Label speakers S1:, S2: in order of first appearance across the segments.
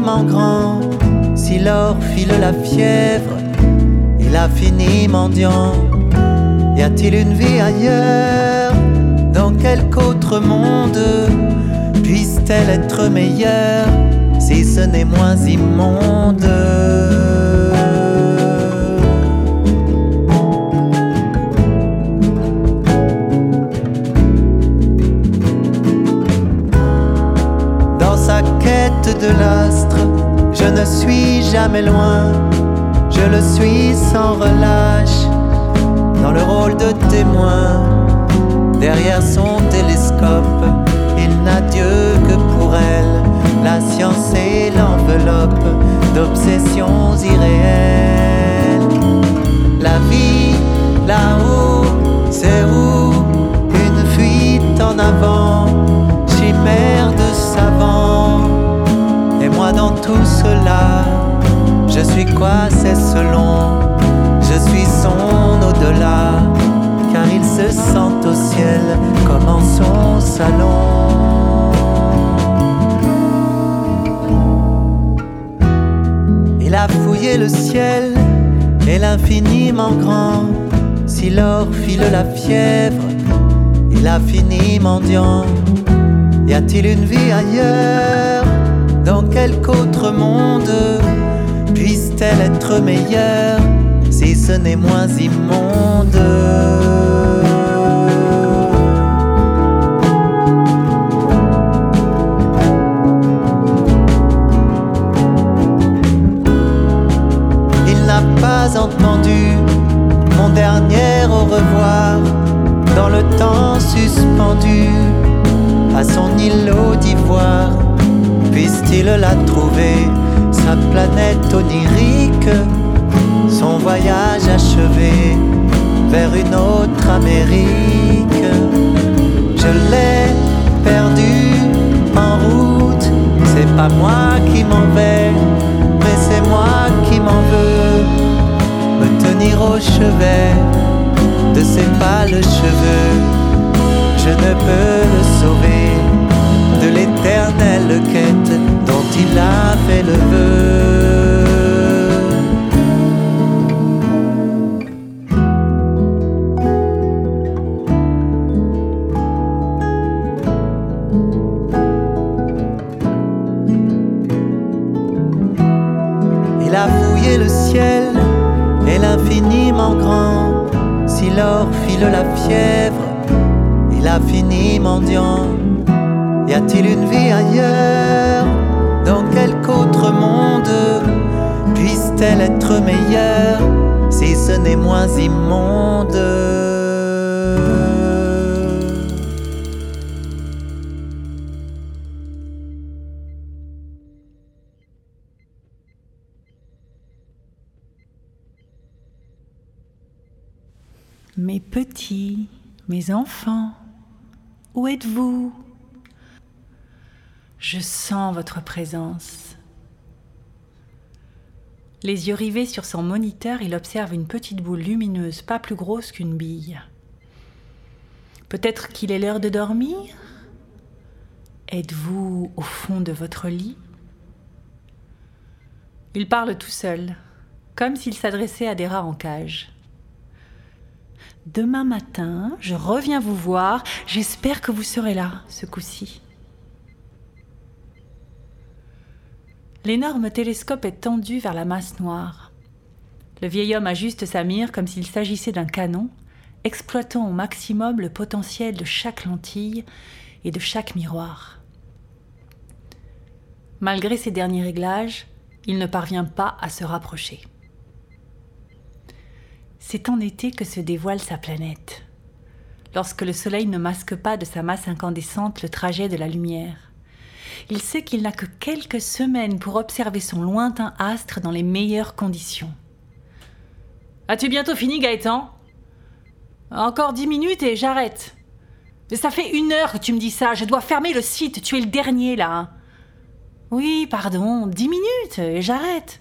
S1: grand, si l'or file la fièvre et l'infini mendiant, y a-t-il une vie ailleurs Dans quelque autre monde? Puisse-t-elle être meilleure si ce n'est moins immonde? De l'astre, je ne suis jamais loin, je le suis sans relâche, dans le rôle de témoin, derrière son télescope, il n'a Dieu que pour elle, la science et l'enveloppe d'obsessions irréelles. La vie, là-haut, c'est où? Une fuite en avant, dans tout cela, je suis quoi, c'est selon, je suis son au-delà, car il se sent au ciel comme en son salon. Il a fouillé le ciel et l'infiniment grand. Si l'or file la fièvre et fini mendiant, y a-t-il une vie ailleurs? Dans quelque autre monde. Puisse-t-elle être meilleure si ce n'est moins immonde? La trouver, sa planète onirique, son voyage achevé vers une autre Amérique. Je l'ai perdu en route, c'est pas moi qui m'en vais, mais c'est moi qui m'en veux me tenir au chevet de ses pâles cheveux. Je ne peux le sauver de l'éternelle quête dont il a fait le vœu. Il a fouillé le ciel et l'infiniment grand. Si l'or file la fièvre et l'infini mendiant, y a-t-il une vie ailleurs Dans quelque autre monde? Puisse-t-elle être meilleure si ce n'est moins immonde?
S2: Mes petits, mes enfants, où êtes-vous? Je sens votre présence. Les yeux rivés sur son moniteur, il observe une petite boule lumineuse, pas plus grosse qu'une bille. Peut-être qu'il est l'heure de dormir? Êtes-vous au fond de votre lit? Il parle tout seul, comme s'il s'adressait à des rats en cage. Demain matin, je reviens vous voir. J'espère que vous serez là, ce coup-ci. L'énorme télescope est tendu vers la masse noire. Le vieil homme ajuste sa mire comme s'il s'agissait d'un canon, exploitant au maximum le potentiel de chaque lentille et de chaque miroir. Malgré ces derniers réglages, il ne parvient pas à se rapprocher. C'est en été que se dévoile sa planète, lorsque le Soleil ne masque pas de sa masse incandescente le trajet de la lumière. Il sait qu'il n'a que quelques semaines pour observer son lointain astre dans les meilleures conditions. As-tu bientôt fini, Gaëtan? Encore dix minutes et j'arrête. Ça fait une heure que tu me dis ça, je dois fermer le site, tu es le dernier là. Oui, pardon, dix minutes et j'arrête.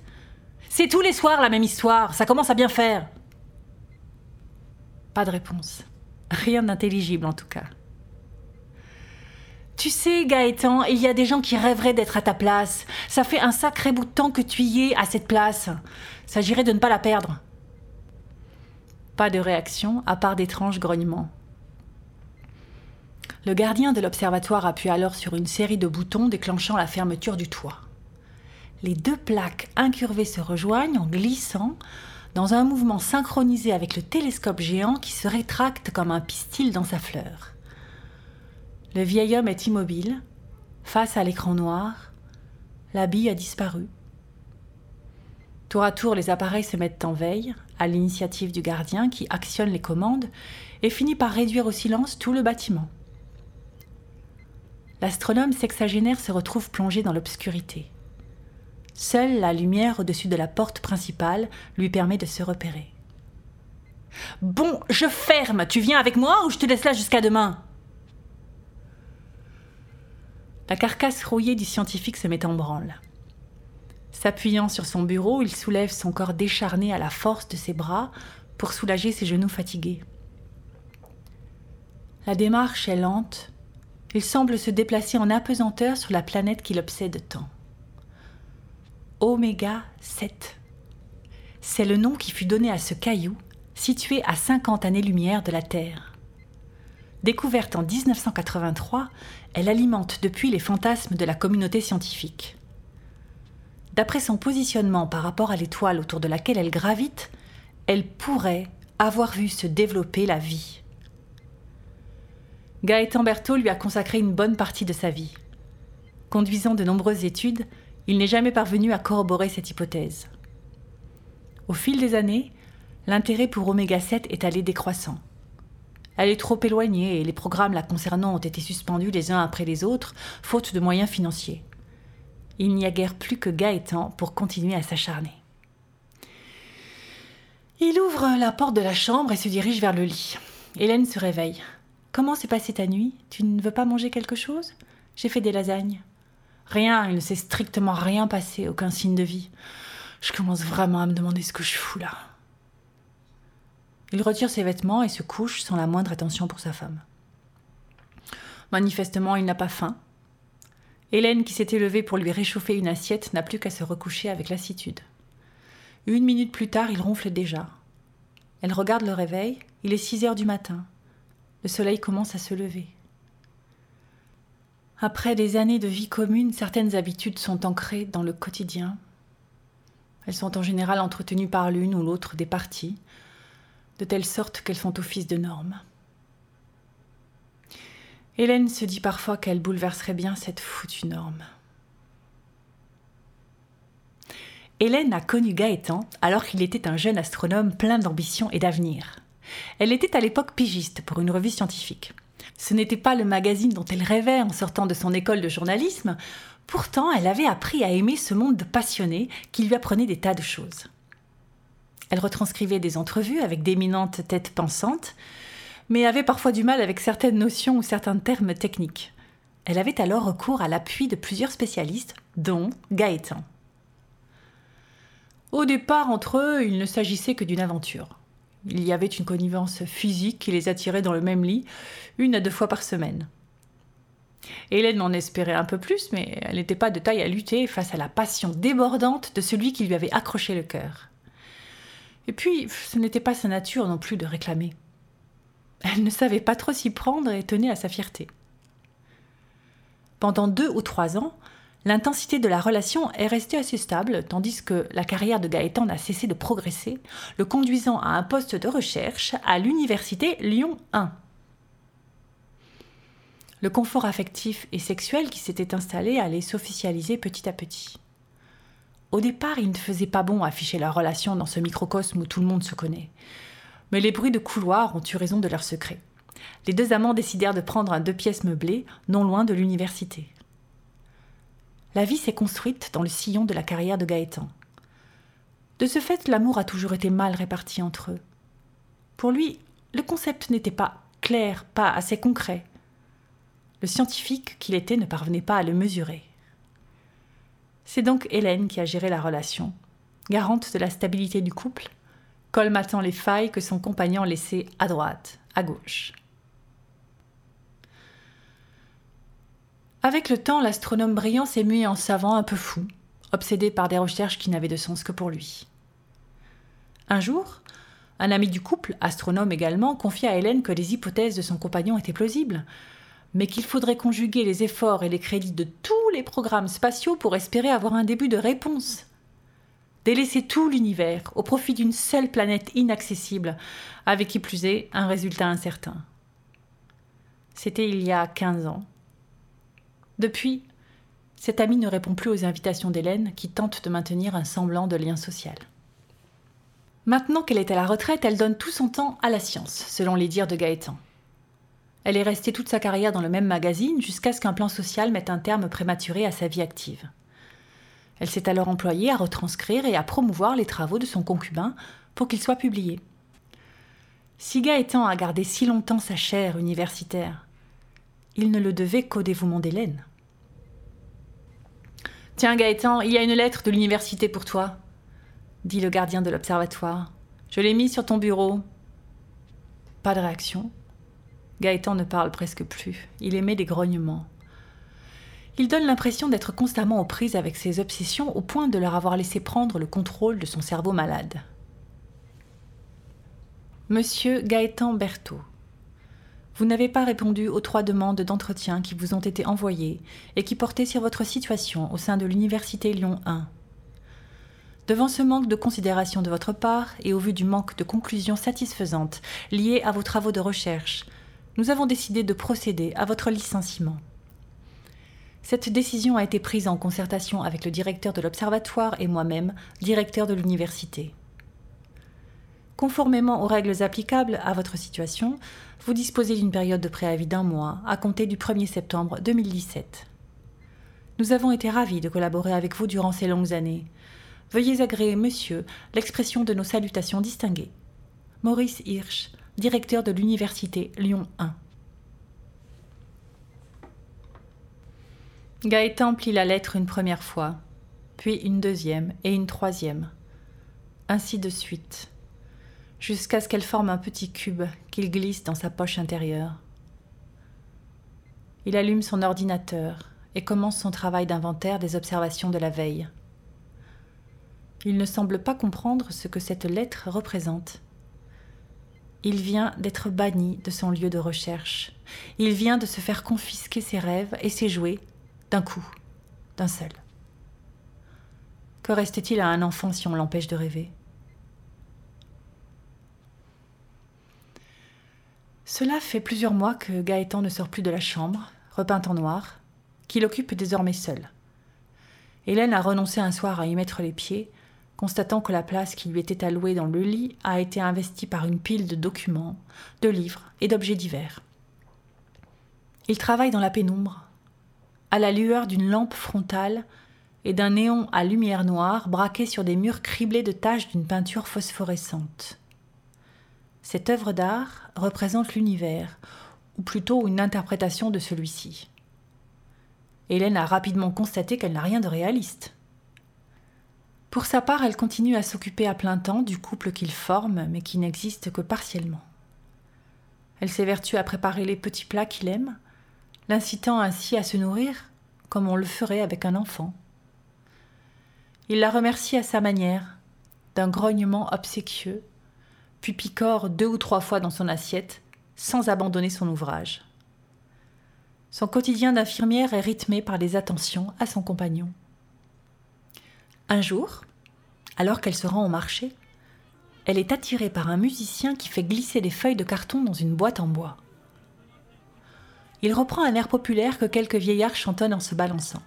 S2: C'est tous les soirs la même histoire, ça commence à bien faire. Pas de réponse. Rien d'intelligible en tout cas. Tu sais, Gaëtan, il y a des gens qui rêveraient d'être à ta place. Ça fait un sacré bout de temps que tu y es à cette place. S'agirait de ne pas la perdre. Pas de réaction, à part d'étranges grognements. Le gardien de l'observatoire appuie alors sur une série de boutons déclenchant la fermeture du toit. Les deux plaques incurvées se rejoignent en glissant dans un mouvement synchronisé avec le télescope géant qui se rétracte comme un pistil dans sa fleur. Le vieil homme est immobile, face à l'écran noir. La bille a disparu. Tour à tour, les appareils se mettent en veille, à l'initiative du gardien qui actionne les commandes et finit par réduire au silence tout le bâtiment. L'astronome sexagénaire se retrouve plongé dans l'obscurité. Seule la lumière au-dessus de la porte principale lui permet de se repérer. Bon, je ferme. Tu viens avec moi ou je te laisse là jusqu'à demain? La carcasse rouillée du scientifique se met en branle. S'appuyant sur son bureau, il soulève son corps décharné à la force de ses bras pour soulager ses genoux fatigués. La démarche est lente. Il semble se déplacer en apesanteur sur la planète qui l'obsède tant. Oméga 7. C'est le nom qui fut donné à ce caillou, situé à 50 années-lumière de la Terre. Découverte en 1983, elle alimente depuis les fantasmes de la communauté scientifique. D'après son positionnement par rapport à l'étoile autour de laquelle elle gravite, elle pourrait avoir vu se développer la vie. Gaëtan Berthaud lui a consacré une bonne partie de sa vie. Conduisant de nombreuses études, il n'est jamais parvenu à corroborer cette hypothèse. Au fil des années, l'intérêt pour Oméga 7 est allé décroissant. Elle est trop éloignée et les programmes la concernant ont été suspendus les uns après les autres, faute de moyens financiers. Il n'y a guère plus que Gaëtan pour continuer à s'acharner. Il ouvre la porte de la chambre et se dirige vers le lit. Hélène se réveille. Comment s'est passée ta nuit? Tu ne veux pas manger quelque chose? J'ai fait des lasagnes. Rien, il ne s'est strictement rien passé, aucun signe de vie. Je commence vraiment à me demander ce que je fous là. Il retire ses vêtements et se couche sans la moindre attention pour sa femme. Manifestement, il n'a pas faim. Hélène, qui s'était levée pour lui réchauffer une assiette, n'a plus qu'à se recoucher avec lassitude. Une minute plus tard, il ronfle déjà. Elle regarde le réveil. Il est six heures du matin. Le soleil commence à se lever. Après des années de vie commune, certaines habitudes sont ancrées dans le quotidien. Elles sont en général entretenues par l'une ou l'autre des parties, de telle sorte qu'elles font office de normes. Hélène se dit parfois qu'elle bouleverserait bien cette foutue norme. Hélène a connu Gaëtan alors qu'il était un jeune astronome plein d'ambition et d'avenir. Elle était à l'époque pigiste pour une revue scientifique. Ce n'était pas le magazine dont elle rêvait en sortant de son école de journalisme, pourtant elle avait appris à aimer ce monde de passionnés qui lui apprenait des tas de choses. Elle retranscrivait des entrevues avec d'éminentes têtes pensantes, mais avait parfois du mal avec certaines notions ou certains termes techniques. Elle avait alors recours à l'appui de plusieurs spécialistes, dont Gaëtan. Au départ, entre eux, il ne s'agissait que d'une aventure. Il y avait une connivence physique qui les attirait dans le même lit, une à deux fois par semaine. Hélène en espérait un peu plus, mais elle n'était pas de taille à lutter face à la passion débordante de celui qui lui avait accroché le cœur. Et puis, ce n'était pas sa nature non plus de réclamer. Elle ne savait pas trop s'y prendre et tenait à sa fierté. Pendant deux ou trois ans, l'intensité de la relation est restée assez stable, tandis que la carrière de Gaëtan n'a cessé de progresser, le conduisant à un poste de recherche à l'université Lyon 1. Le confort affectif et sexuel qui s'était installé allait s'officialiser petit à petit. Au départ, il ne faisait pas bon afficher leur relation dans ce microcosme où tout le monde se connaît. Mais les bruits de couloir ont eu raison de leur secret. Les deux amants décidèrent de prendre un deux pièces meublé, non loin de l'université. La vie s'est construite dans le sillon de la carrière de Gaëtan. De ce fait, l'amour a toujours été mal réparti entre eux. Pour lui, le concept n'était pas clair, pas assez concret. Le scientifique qu'il était ne parvenait pas à le mesurer. C'est donc Hélène qui a géré la relation, garante de la stabilité du couple, colmatant les failles que son compagnon laissait à droite, à gauche. Avec le temps, l'astronome brillant s'est en savant un peu fou, obsédé par des recherches qui n'avaient de sens que pour lui. Un jour, un ami du couple, astronome également, confia à Hélène que les hypothèses de son compagnon étaient plausibles, mais qu'il faudrait conjuguer les efforts et les crédits de tous les programmes spatiaux pour espérer avoir un début de réponse. Délaisser tout l'univers au profit d'une seule planète inaccessible, avec qui plus est un résultat incertain. C'était il y a quinze ans. Depuis, cet ami ne répond plus aux invitations d'Hélène, qui tente de maintenir un semblant de lien social. Maintenant qu'elle est à la retraite, elle donne tout son temps à la science, selon les dires de Gaëtan. Elle est restée toute sa carrière dans le même magazine jusqu'à ce qu'un plan social mette un terme prématuré à sa vie active. Elle s'est alors employée à retranscrire et à promouvoir les travaux de son concubin pour qu'ils soient publiés. Si Gaëtan a gardé si longtemps sa chaire universitaire, il ne le devait qu'au dévouement d'Hélène. Tiens, Gaëtan, il y a une lettre de l'université pour toi, dit le gardien de l'observatoire. Je l'ai mise sur ton bureau. Pas de réaction. Gaëtan ne parle presque plus. Il émet des grognements. Il donne l'impression d'être constamment aux prises avec ses obsessions au point de leur avoir laissé prendre le contrôle de son cerveau malade. Monsieur Gaëtan Berthaud, vous n'avez pas répondu aux trois demandes d'entretien qui vous ont été envoyées et qui portaient sur votre situation au sein de l'Université Lyon 1. Devant ce manque de considération de votre part et au vu du manque de conclusions satisfaisantes liées à vos travaux de recherche, nous avons décidé de procéder à votre licenciement. Cette décision a été prise en concertation avec le directeur de l'Observatoire et moi-même, directeur de l'université. Conformément aux règles applicables à votre situation, vous disposez d'une période de préavis d'un mois à compter du 1er septembre 2017. Nous avons été ravis de collaborer avec vous durant ces longues années. Veuillez agréer, monsieur, l'expression de nos salutations distinguées. Maurice Hirsch, directeur de l'Université Lyon 1. Gaëtan plie la lettre une première fois, puis une deuxième et une troisième. Ainsi de suite, jusqu'à ce qu'elle forme un petit cube qu'il glisse dans sa poche intérieure. Il allume son ordinateur et commence son travail d'inventaire des observations de la veille. Il ne semble pas comprendre ce que cette lettre représente. Il vient d'être banni de son lieu de recherche. Il vient de se faire confisquer ses rêves et ses jouets, d'un coup, d'un seul. Que reste-t-il à un enfant si on l'empêche de rêver? Cela fait plusieurs mois que Gaëtan ne sort plus de la chambre, repeinte en noir, qu'il occupe désormais seul. Hélène a renoncé un soir à y mettre les pieds, constatant que la place qui lui était allouée dans le lit a été investie par une pile de documents, de livres et d'objets divers. Il travaille dans la pénombre, à la lueur d'une lampe frontale et d'un néon à lumière noire braqué sur des murs criblés de taches d'une peinture phosphorescente. Cette œuvre d'art représente l'univers, ou plutôt une interprétation de celui-ci. Hélène a rapidement constaté qu'elle n'a rien de réaliste. Pour sa part, elle continue à s'occuper à plein temps du couple qu'il forme, mais qui n'existe que partiellement. Elle s'évertue à préparer les petits plats qu'il aime, l'incitant ainsi à se nourrir comme on le ferait avec un enfant. Il la remercie à sa manière, d'un grognement obséquieux, puis picore deux ou trois fois dans son assiette, sans abandonner son ouvrage. Son quotidien d'infirmière est rythmé par des attentions à son compagnon. Un jour, alors qu'elle se rend au marché, elle est attirée par un musicien qui fait glisser des feuilles de carton dans une boîte en bois. Il reprend un air populaire que quelques vieillards chantonnent en se balançant.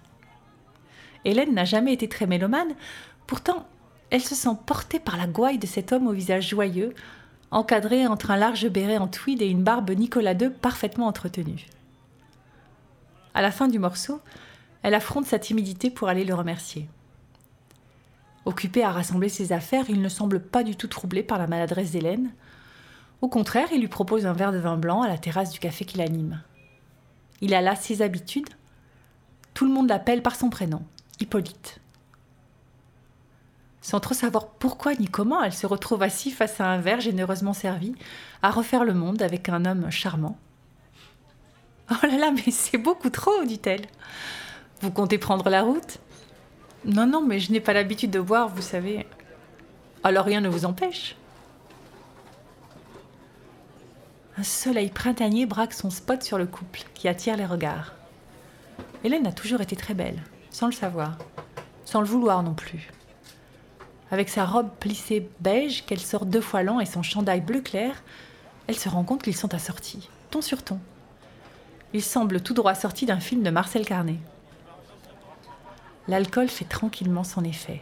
S2: Hélène n'a jamais été très mélomane, pourtant elle se sent portée par la gouaille de cet homme au visage joyeux, encadré entre un large béret en tweed et une barbe Nicolas II parfaitement entretenue. À la fin du morceau, elle affronte sa timidité pour aller le remercier. Occupé à rassembler ses affaires, il ne semble pas du tout troublé par la maladresse d'Hélène. Au contraire, il lui propose un verre de vin blanc à la terrasse du café qui l'anime. Il a là ses habitudes. Tout le monde l'appelle par son prénom, Hippolyte. Sans trop savoir pourquoi ni comment, elle se retrouve assise face à un verre généreusement servi, à refaire le monde avec un homme charmant. Oh là là, mais c'est beaucoup trop, dit-elle. Vous comptez prendre la route? Non, non, mais je n'ai pas l'habitude de boire, vous savez. Alors rien ne vous empêche. Un soleil printanier braque son spot sur le couple, qui attire les regards. Hélène a toujours été très belle, sans le savoir, sans le vouloir non plus. Avec sa robe plissée beige qu'elle sort deux fois l'an et son chandail bleu clair, elle se rend compte qu'ils sont assortis, ton sur ton. Ils semblent tout droit sortis d'un film de Marcel Carnet. L'alcool fait tranquillement son effet,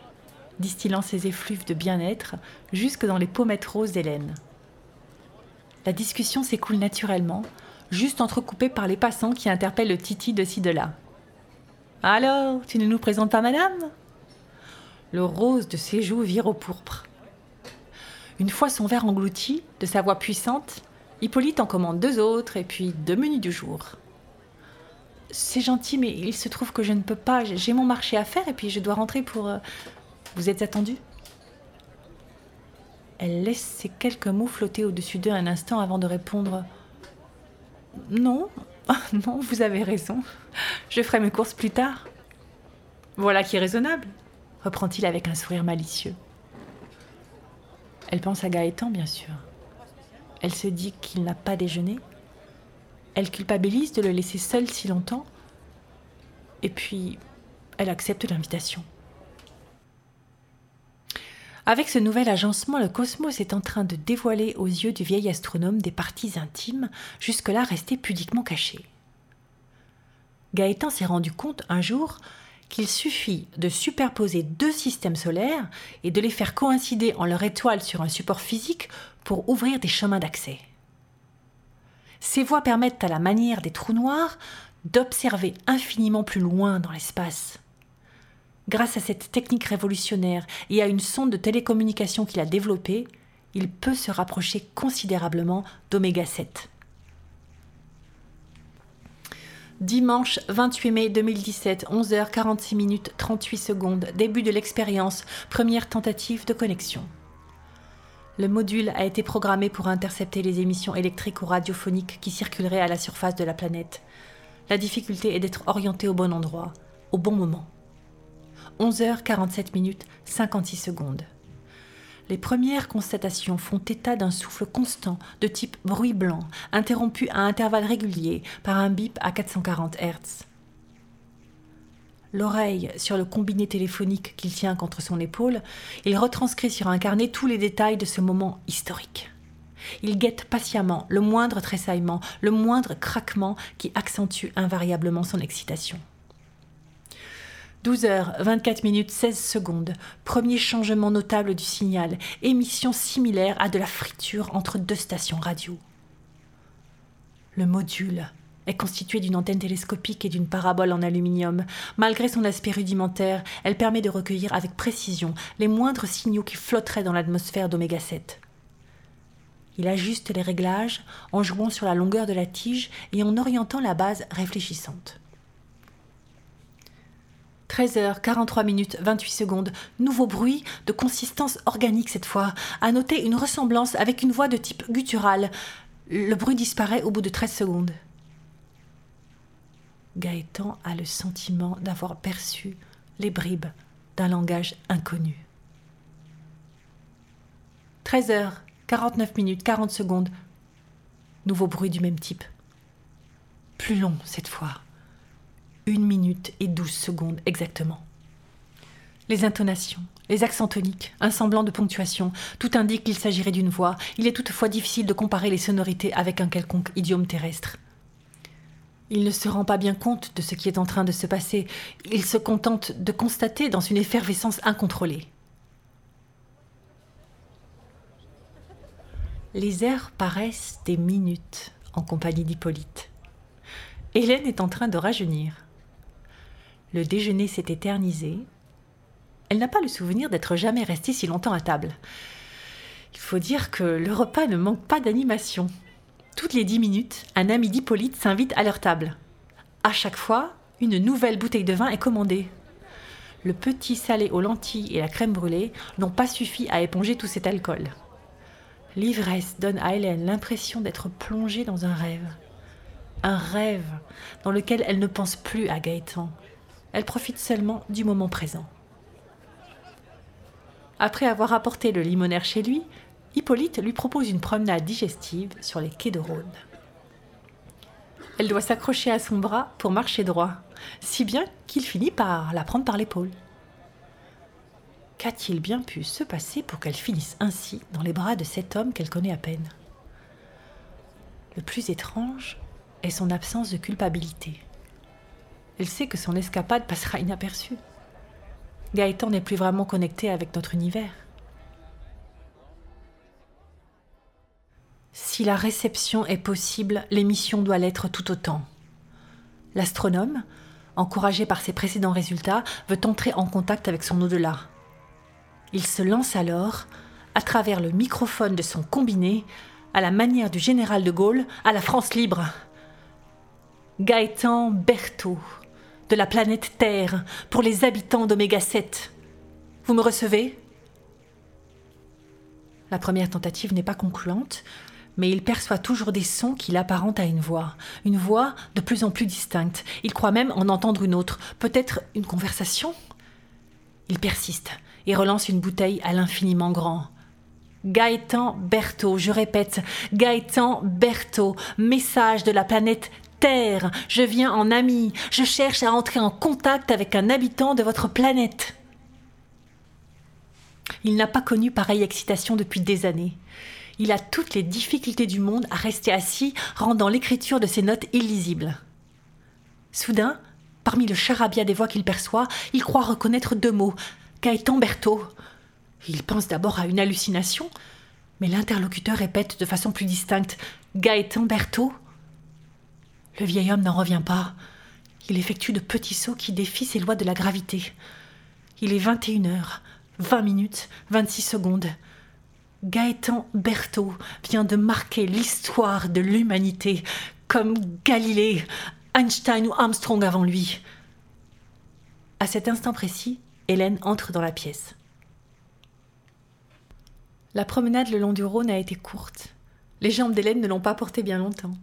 S2: distillant ses effluves de bien-être jusque dans les pommettes roses d'Hélène. La discussion s'écoule naturellement, juste entrecoupée par les passants qui interpellent le Titi de ci de là. Alors, tu ne nous présentes pas madame? Le rose de ses joues vire au pourpre. Une fois son verre englouti, de sa voix puissante, Hippolyte en commande deux autres et puis deux menus du jour. C'est gentil, mais il se trouve que je ne peux pas. J'ai mon marché à faire et puis je dois rentrer pour. Euh, vous êtes attendu? Elle laisse ces quelques mots flotter au-dessus d'eux un instant avant de répondre Non, non, vous avez raison. Je ferai mes courses plus tard. Voilà qui est raisonnable, reprend-il avec un sourire malicieux. Elle pense à Gaëtan, bien sûr. Elle se dit qu'il n'a pas déjeuné. Elle culpabilise de le laisser seul si longtemps. Et puis, elle accepte l'invitation. Avec ce nouvel agencement, le cosmos est en train de dévoiler aux yeux du vieil astronome des parties intimes, jusque-là restées pudiquement cachées. Gaëtan s'est rendu compte un jour qu'il suffit de superposer deux systèmes solaires et de les faire coïncider en leur étoile sur un support physique pour ouvrir des chemins d'accès. Ces voies permettent à la manière des trous noirs d'observer infiniment plus loin dans l'espace. Grâce à cette technique révolutionnaire et à une sonde de télécommunication qu'il a développée, il peut se rapprocher considérablement d'Oméga 7. Dimanche 28 mai 2017, 11h46 minutes 38 secondes, début de l'expérience, première tentative de connexion. Le module a été programmé pour intercepter les émissions électriques ou radiophoniques qui circuleraient à la surface de la planète. La difficulté est d'être orienté au bon endroit, au bon moment. 11h47 minutes 56 secondes. Les premières constatations font état d'un souffle constant de type bruit blanc, interrompu à intervalles réguliers par un bip à 440 Hz. L'oreille sur le combiné téléphonique qu'il tient contre son épaule, il retranscrit sur un carnet tous les détails de ce moment historique. Il guette patiemment le moindre tressaillement, le moindre craquement qui accentue invariablement son excitation. 12 heures 24 minutes 16 secondes. Premier changement notable du signal. Émission similaire à de la friture entre deux stations radio. Le module est constitué d'une antenne télescopique et d'une parabole en aluminium. Malgré son aspect rudimentaire, elle permet de recueillir avec précision les moindres signaux qui flotteraient dans l'atmosphère d'oméga 7. Il ajuste les réglages en jouant sur la longueur de la tige et en orientant la base réfléchissante. 13h, 43 minutes, 28 secondes. Nouveau bruit, de consistance organique cette fois. À noter une ressemblance avec une voix de type guttural. Le bruit disparaît au bout de 13 secondes. Gaëtan a le sentiment d'avoir perçu les bribes d'un langage inconnu. 13h, 49 minutes, 40 secondes. Nouveau bruit du même type. Plus long cette fois une minute et douze secondes exactement. Les intonations, les accents toniques, un semblant de ponctuation, tout indique qu'il s'agirait d'une voix. Il est toutefois difficile de comparer les sonorités avec un quelconque idiome terrestre. Il ne se rend pas bien compte de ce qui est en train de se passer. Il se contente de constater dans une effervescence incontrôlée. Les heures paraissent des minutes en compagnie d'Hippolyte. Hélène est en train de rajeunir. Le déjeuner s'est éternisé. Elle n'a pas le souvenir d'être jamais restée si longtemps à table. Il faut dire que le repas ne manque pas d'animation. Toutes les dix minutes, un ami d'Hippolyte s'invite à leur table. À chaque fois, une nouvelle bouteille de vin est commandée. Le petit salé aux lentilles et la crème brûlée n'ont pas suffi à éponger tout cet alcool. L'ivresse donne à Hélène l'impression d'être plongée dans un rêve. un rêve dans lequel elle ne pense plus à Gaëtan. Elle profite seulement du moment présent. Après avoir apporté le limonaire chez lui, Hippolyte lui propose une promenade digestive sur les quais de Rhône. Elle doit s'accrocher à son bras pour marcher droit, si bien qu'il finit par la prendre par l'épaule. Qu'a-t-il bien pu se passer pour qu'elle finisse ainsi dans les bras de cet homme qu'elle connaît à peine? Le plus étrange est son absence de culpabilité. Elle sait que son escapade passera inaperçue. Gaëtan n'est plus vraiment connecté avec notre univers. Si la réception est possible, l'émission doit l'être tout autant. L'astronome, encouragé par ses précédents résultats, veut entrer en contact avec son au-delà. Il se lance alors, à travers le microphone de son combiné, à la manière du général de Gaulle, à la France libre. Gaëtan Berthaud, de la planète Terre, pour les habitants d'Oméga 7. Vous me recevez? La première tentative n'est pas concluante, mais il perçoit toujours des sons qui l'apparentent à une voix, une voix de plus en plus distincte. Il croit même en entendre une autre, peut-être une conversation? Il persiste et relance une bouteille à l'infiniment grand. Gaëtan Berthaud, je répète, Gaëtan Berthaud, message de la planète Terre, je viens en ami, je cherche à entrer en contact avec un habitant de votre planète. Il n'a pas connu pareille excitation depuis des années. Il a toutes les difficultés du monde à rester assis, rendant l'écriture de ses notes illisibles. Soudain, parmi le charabia des voix qu'il perçoit, il croit reconnaître deux mots Gaëtan Berthaud. Il pense d'abord à une hallucination, mais l'interlocuteur répète de façon plus distincte Gaëtan Berthaud. Le vieil homme n'en revient pas. Il effectue de petits sauts qui défient ses lois de la gravité. Il est 21 heures, 20 minutes, 26 secondes. Gaëtan Berthaud vient de marquer l'histoire de l'humanité, comme Galilée, Einstein ou Armstrong avant lui. À cet instant précis, Hélène entre dans la pièce. La promenade le long du Rhône a été courte. Les jambes d'Hélène ne l'ont pas portée bien longtemps.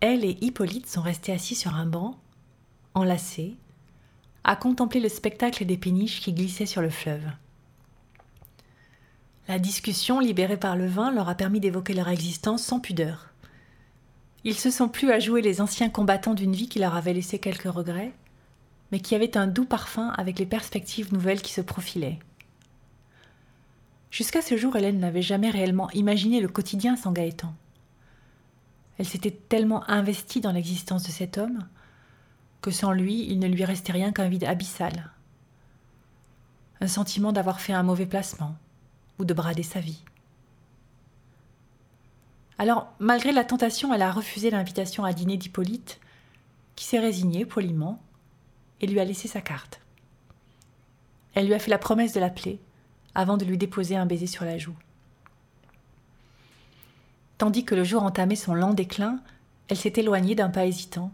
S2: Elle et Hippolyte sont restés assis sur un banc, enlacés, à contempler le spectacle des péniches qui glissaient sur le fleuve. La discussion, libérée par le vin, leur a permis d'évoquer leur existence sans pudeur. Ils se sont plus à jouer les anciens combattants d'une vie qui leur avait laissé quelques regrets, mais qui avait un doux parfum avec les perspectives nouvelles qui se profilaient. Jusqu'à ce jour, Hélène n'avait jamais réellement imaginé le quotidien sans Gaëtan. Elle s'était tellement investie dans l'existence de cet homme que sans lui, il ne lui restait rien qu'un vide abyssal. Un sentiment d'avoir fait un mauvais placement, ou de brader sa vie. Alors, malgré la tentation, elle a refusé l'invitation à dîner d'Hippolyte, qui s'est résigné poliment et lui a laissé sa carte. Elle lui a fait la promesse de l'appeler avant de lui déposer un baiser sur la joue. Tandis que le jour entamait son lent déclin, elle s'est éloignée d'un pas hésitant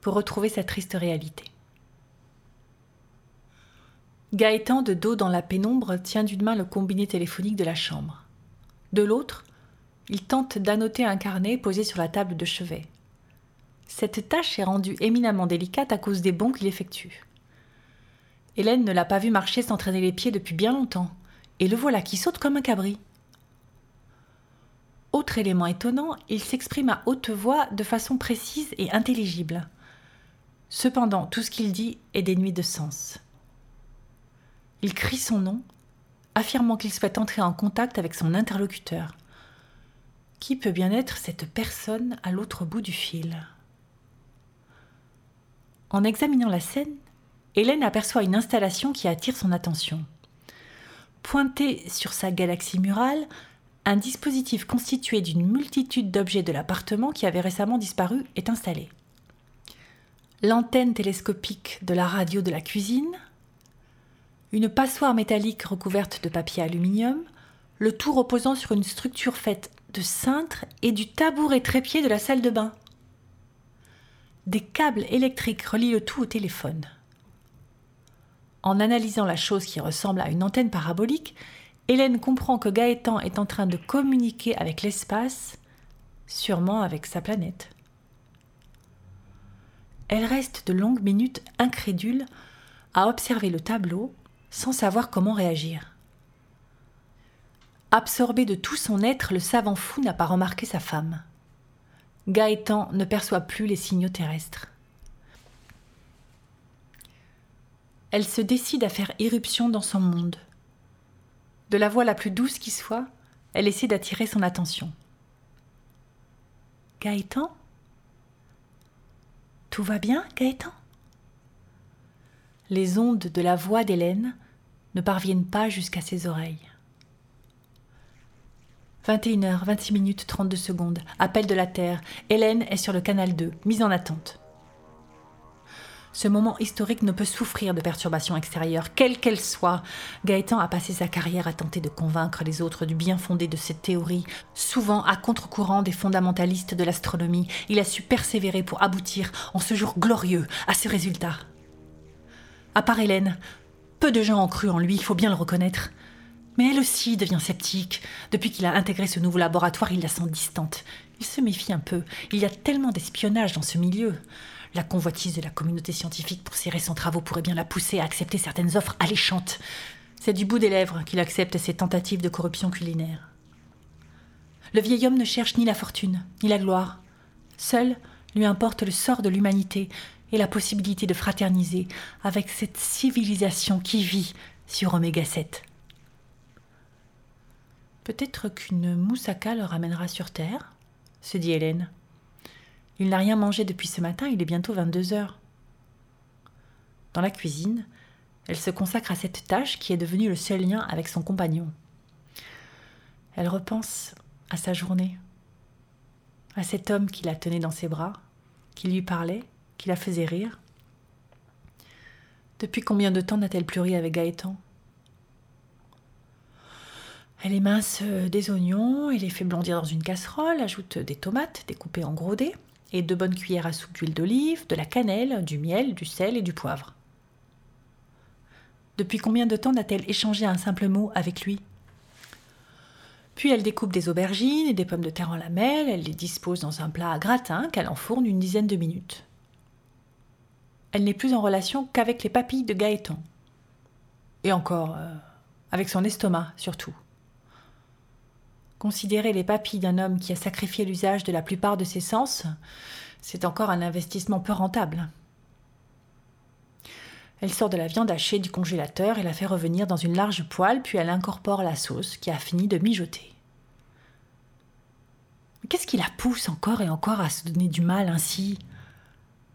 S2: pour retrouver sa triste réalité. Gaëtan, de dos dans la pénombre, tient d'une main le combiné téléphonique de la chambre. De l'autre, il tente d'annoter un carnet posé sur la table de chevet. Cette tâche est rendue éminemment délicate à cause des bons qu'il effectue. Hélène ne l'a pas vu marcher sans traîner les pieds depuis bien longtemps, et le voilà qui saute comme un cabri. Autre élément étonnant, il s'exprime à haute voix de façon précise et intelligible. Cependant, tout ce qu'il dit est dénué de sens. Il crie son nom, affirmant qu'il souhaite entrer en contact avec son interlocuteur. Qui peut bien être cette personne à l'autre bout du fil? En examinant la scène, Hélène aperçoit une installation qui attire son attention. Pointé sur sa galaxie murale, un dispositif constitué d'une multitude d'objets de l'appartement qui avait récemment disparu est installé. L'antenne télescopique de la radio de la cuisine, une passoire métallique recouverte de papier aluminium, le tout reposant sur une structure faite de cintre et du tabouret trépied de la salle de bain. Des câbles électriques relient le tout au téléphone. En analysant la chose qui ressemble à une antenne parabolique, Hélène comprend que Gaëtan est en train de communiquer avec l'espace, sûrement avec sa planète. Elle reste de longues minutes incrédule à observer le tableau sans savoir comment réagir. Absorbé de tout son être, le savant fou n'a pas remarqué sa femme. Gaëtan ne perçoit plus les signaux terrestres. Elle se décide à faire irruption dans son monde. De la voix la plus douce qui soit, elle essaie d'attirer son attention. Gaëtan? Tout va bien, Gaëtan? Les ondes de la voix d'Hélène ne parviennent pas jusqu'à ses oreilles. 21h, 26 minutes 32 secondes. Appel de la Terre. Hélène est sur le canal 2, mise en attente. Ce moment historique ne peut souffrir de perturbations extérieures, quelles qu'elles soient. Gaëtan a passé sa carrière à tenter de convaincre les autres du bien fondé de cette théorie, souvent à contre-courant des fondamentalistes de l'astronomie. Il a su persévérer pour aboutir, en ce jour glorieux, à ce résultat. À part Hélène, peu de gens ont cru en lui, il faut bien le reconnaître. Mais elle aussi devient sceptique. Depuis qu'il a intégré ce nouveau laboratoire, il la sent distante. Il se méfie un peu. Il y a tellement d'espionnage dans ce milieu. La convoitise de la communauté scientifique pour ses récents travaux pourrait bien la pousser à accepter certaines offres alléchantes. C'est du bout des lèvres qu'il accepte ses tentatives de corruption culinaire. Le vieil homme ne cherche ni la fortune, ni la gloire. Seul lui importe le sort de l'humanité et la possibilité de fraterniser avec cette civilisation qui vit sur Oméga 7. Peut-être qu'une moussaka le ramènera sur Terre, se dit Hélène. Il n'a rien mangé depuis ce matin, il est bientôt 22 heures. Dans la cuisine, elle se consacre à cette tâche qui est devenue le seul lien avec son compagnon. Elle repense à sa journée, à cet homme qui la tenait dans ses bras, qui lui parlait, qui la faisait rire. Depuis combien de temps n'a-t-elle plus ri avec Gaëtan? Elle émince des oignons et les fait blondir dans une casserole, ajoute des tomates découpées en gros dés et deux bonnes cuillères à soupe d'huile d'olive, de la cannelle, du miel, du sel et du poivre. Depuis combien de temps n'a-t-elle échangé un simple mot avec lui? Puis elle découpe des aubergines et des pommes de terre en lamelles, elle les dispose dans un plat à gratin qu'elle enfourne une dizaine de minutes. Elle n'est plus en relation qu'avec les papilles de Gaëtan. Et encore, euh, avec son estomac surtout. Considérer les papilles d'un homme qui a sacrifié l'usage de la plupart de ses sens, c'est encore un investissement peu rentable. Elle sort de la viande hachée du congélateur et la fait revenir dans une large poêle, puis elle incorpore la sauce qui a fini de mijoter. Qu'est-ce qui la pousse encore et encore à se donner du mal ainsi?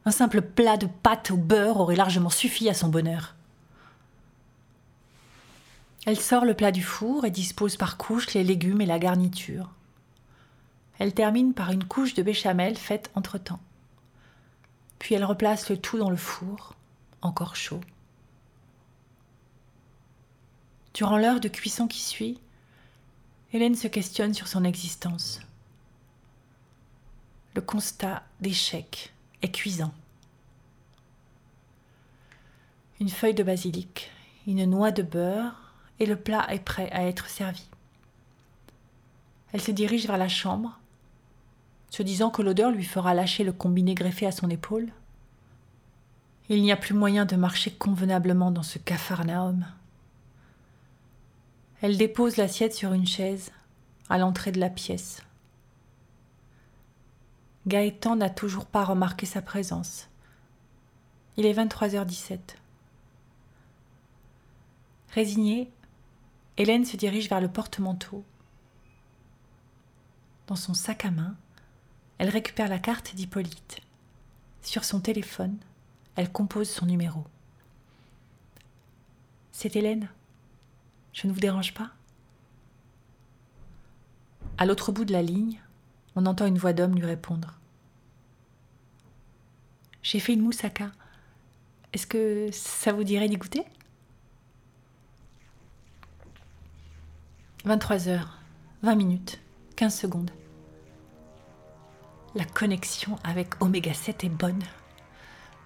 S2: Un simple plat de pâtes au beurre aurait largement suffi à son bonheur. Elle sort le plat du four et dispose par couches les légumes et la garniture. Elle termine par une couche de béchamel faite entre-temps. Puis elle replace le tout dans le four, encore chaud. Durant l'heure de cuisson qui suit, Hélène se questionne sur son existence. Le constat d'échec cuisant. Une feuille de basilic, une noix de beurre, et le plat est prêt à être servi. Elle se dirige vers la chambre, se disant que l'odeur lui fera lâcher le combiné greffé à son épaule. Il n'y a plus moyen de marcher convenablement dans ce capharnaüm. Elle dépose l'assiette sur une chaise, à l'entrée de la pièce. Gaëtan n'a toujours pas remarqué sa présence. Il est 23h17. Résignée, Hélène se dirige vers le porte-manteau. Dans son sac à main, elle récupère la carte d'Hippolyte. Sur son téléphone, elle compose son numéro. C'est Hélène? Je ne vous dérange pas? À l'autre bout de la ligne, on entend une voix d'homme lui répondre. J'ai fait une moussaka. Est-ce que ça vous dirait d'y goûter? 23 heures, 20 minutes, 15 secondes. La connexion avec Oméga 7 est bonne.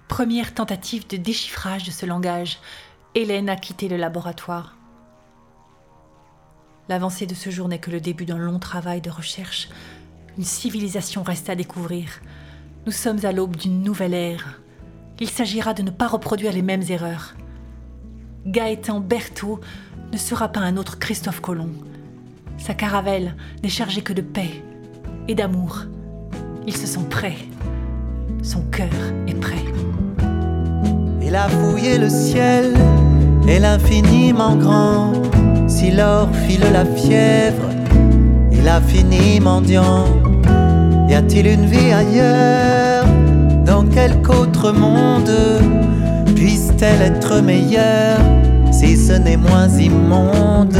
S2: Première tentative de déchiffrage de ce langage. Hélène a quitté le laboratoire. L'avancée de ce jour n'est que le début d'un long travail de recherche. Une civilisation reste à découvrir. Nous sommes à l'aube d'une nouvelle ère, Il s'agira de ne pas reproduire les mêmes erreurs. Gaëtan Berthaud ne sera pas un autre Christophe Colomb. Sa caravelle n'est chargée que de paix et d'amour. Ils se sent prêts. Son cœur est prêt.
S1: Il a fouillé le ciel et l'infiniment grand. Si l'or file la fièvre, il a fini mendiant. Y a-t-il une vie ailleurs Dans quelque autre monde Puisse-t-elle être meilleure Si ce n'est moins immonde